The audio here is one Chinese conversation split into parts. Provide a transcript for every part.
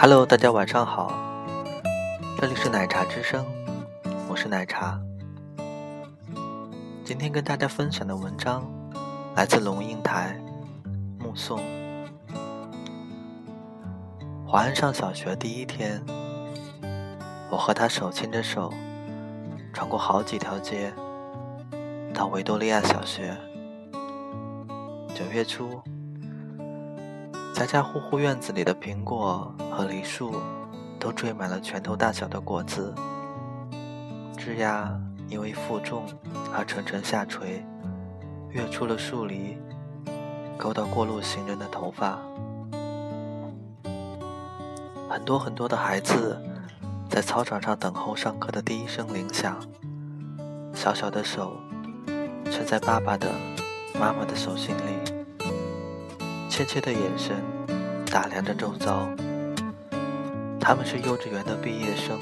Hello，大家晚上好，这里是奶茶之声，我是奶茶。今天跟大家分享的文章来自龙应台，目送。华安上小学第一天，我和他手牵着手，穿过好几条街，到维多利亚小学。九月初。家家户户院子里的苹果和梨树，都缀满了拳头大小的果子，枝桠因为负重而沉沉下垂，跃出了树篱，勾到过路行人的头发。很多很多的孩子在操场上等候上课的第一声铃响，小小的手却在爸爸的、妈妈的手心里。怯怯的眼神打量着周遭，他们是幼稚园的毕业生，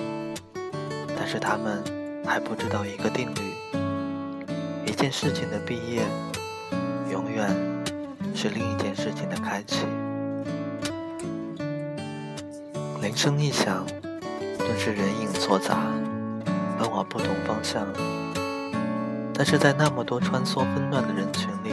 但是他们还不知道一个定律：一件事情的毕业，永远是另一件事情的开启。铃声一响，顿时人影错杂，奔往不同方向。但是在那么多穿梭纷乱的人群里，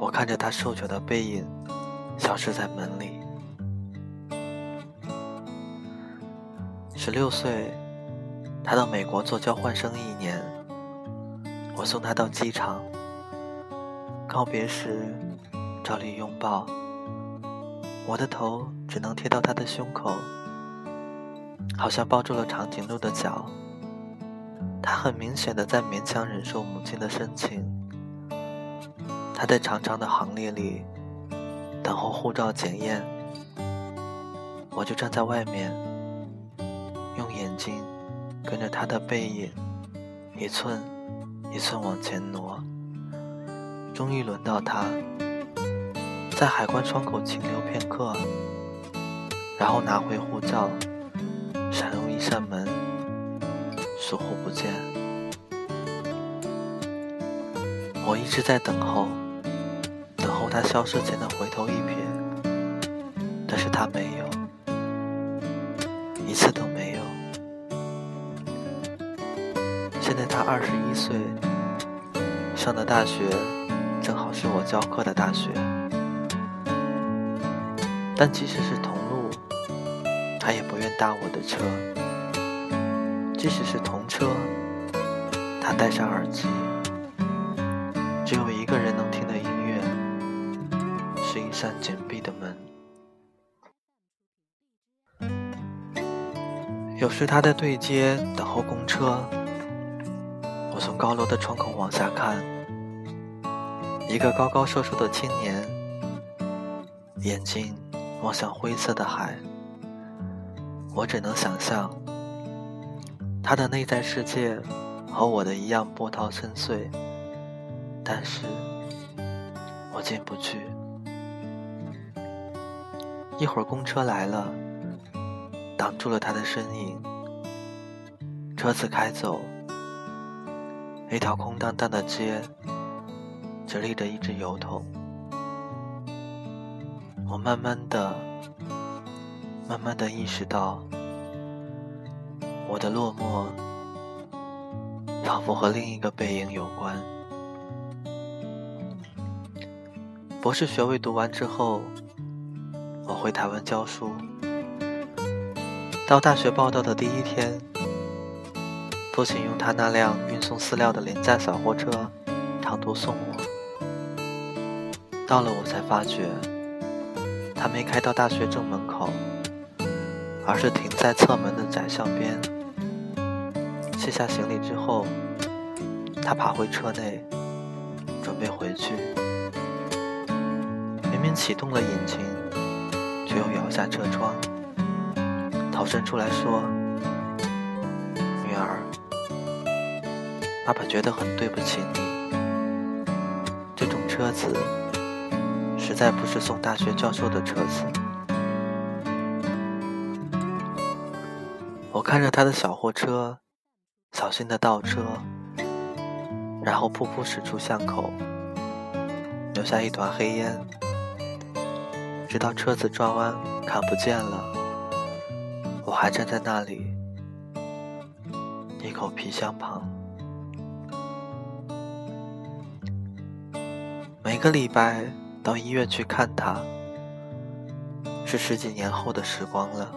我看着他瘦小的背影消失在门里。十六岁，他到美国做交换生一年。我送他到机场，告别时照例拥抱，我的头只能贴到他的胸口，好像抱住了长颈鹿的脚。他很明显的在勉强忍受母亲的深情。他在长长的行列里等候护照检验，我就站在外面，用眼睛跟着他的背影一寸一寸往前挪。终于轮到他，在海关窗口停留片刻，然后拿回护照，闪入一扇门，疏忽不见。我一直在等候。他消失前的回头一瞥，但是他没有，一次都没有。现在他二十一岁，上的大学正好是我教课的大学，但即使是同路，他也不愿搭我的车；即使是同车，他戴上耳机，只有一个人能。扇紧闭的门。有时他在对街等候公车，我从高楼的窗口往下看，一个高高瘦瘦的青年，眼睛望向灰色的海。我只能想象，他的内在世界和我的一样波涛深邃，但是我进不去。一会儿，公车来了，挡住了他的身影。车子开走，一条空荡荡的街，只立着一只油桶。我慢慢的、慢慢的意识到，我的落寞，仿佛和另一个背影有关。博士学位读完之后。回台湾教书，到大学报道的第一天，父亲用他那辆运送饲料的廉价小货车长途送我。到了，我才发觉，他没开到大学正门口，而是停在侧门的窄巷边。卸下行李之后，他爬回车内，准备回去。明明启动了引擎。却又摇下车窗，逃生出来说：“女儿，爸爸觉得很对不起你。这种车子实在不是送大学教授的车子。”我看着他的小货车，小心的倒车，然后噗噗驶出巷口，留下一团黑烟。直到车子转弯看不见了，我还站在那里，一口皮箱旁。每个礼拜到医院去看他，是十几年后的时光了。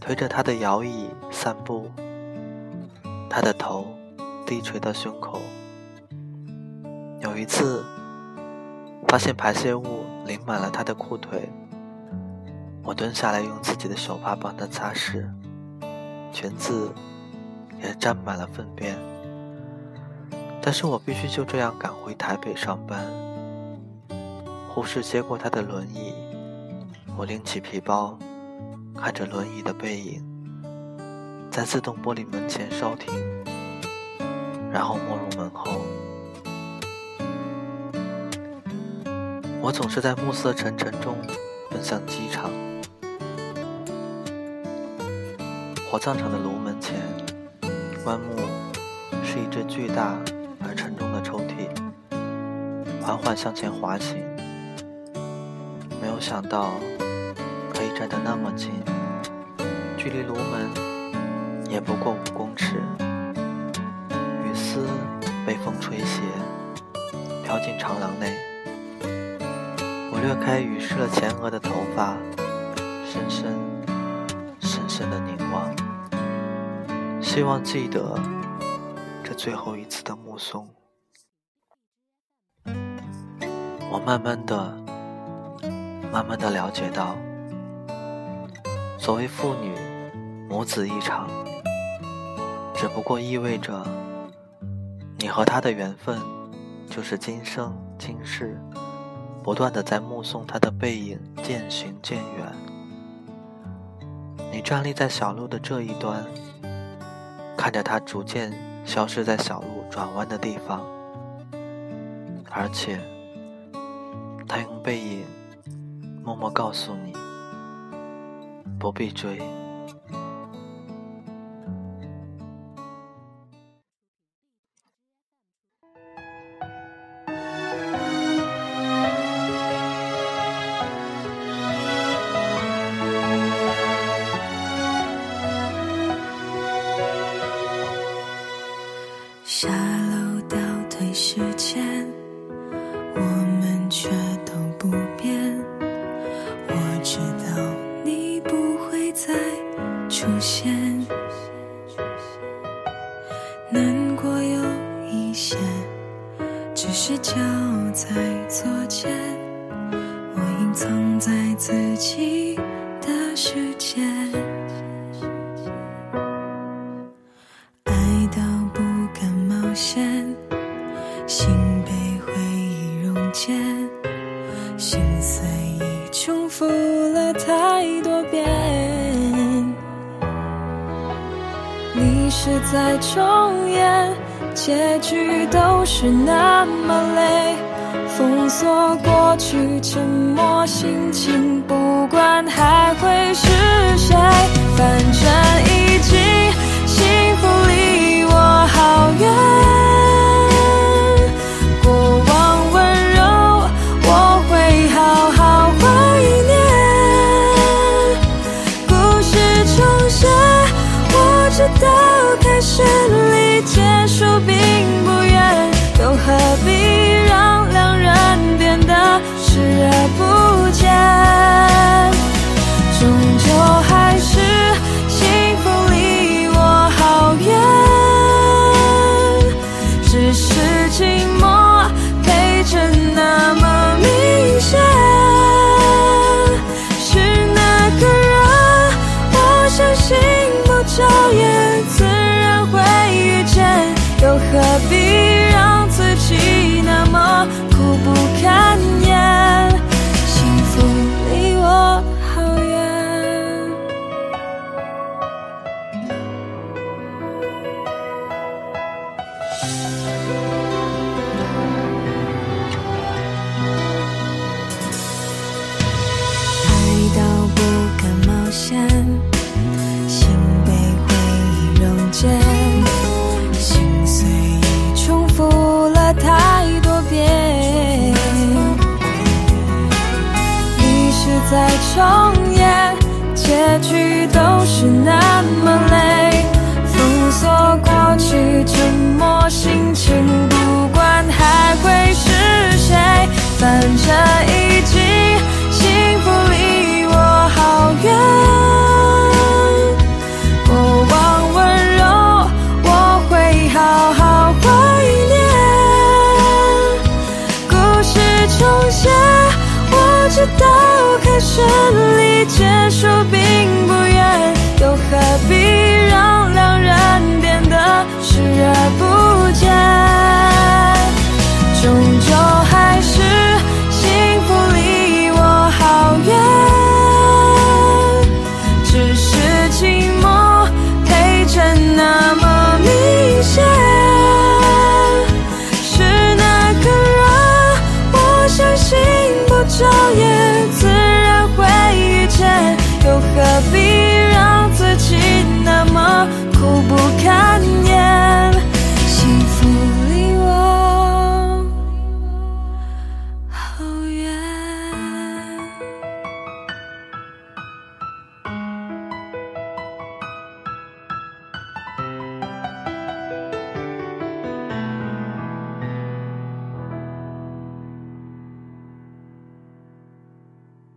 推着他的摇椅散步，他的头低垂到胸口。有一次，发现排泄物。淋满了他的裤腿，我蹲下来用自己的手帕帮他擦拭，裙子也沾满了粪便。但是我必须就这样赶回台北上班。护士接过他的轮椅，我拎起皮包，看着轮椅的背影，在自动玻璃门前稍停，然后没入门后。我总是在暮色沉沉中奔向机场。火葬场的炉门前，棺木是一只巨大而沉重的抽屉，缓缓向前滑行。没有想到可以站得那么近，距离炉门也不过五公尺。雨丝被风吹斜，飘进长廊内。我掠开雨湿了前额的头发，深深、深深的凝望，希望记得这最后一次的目送。我慢慢的、慢慢的了解到，所谓父女母子一场，只不过意味着你和他的缘分，就是今生今世。不断的在目送他的背影渐行渐远，你站立在小路的这一端，看着他逐渐消失在小路转弯的地方，而且，他用背影默默告诉你，不必追。再重演。结局都是那么累，封锁过去，沉默心情，不管还会是谁，反正已经再重演，结局都是那么累。封锁过去，沉默心情，不管还会是谁，反正已经幸福离我好远。过往温柔，我会好好怀念。故事重现，直到开始离结束并不远又何必让两人变得视而不见？终究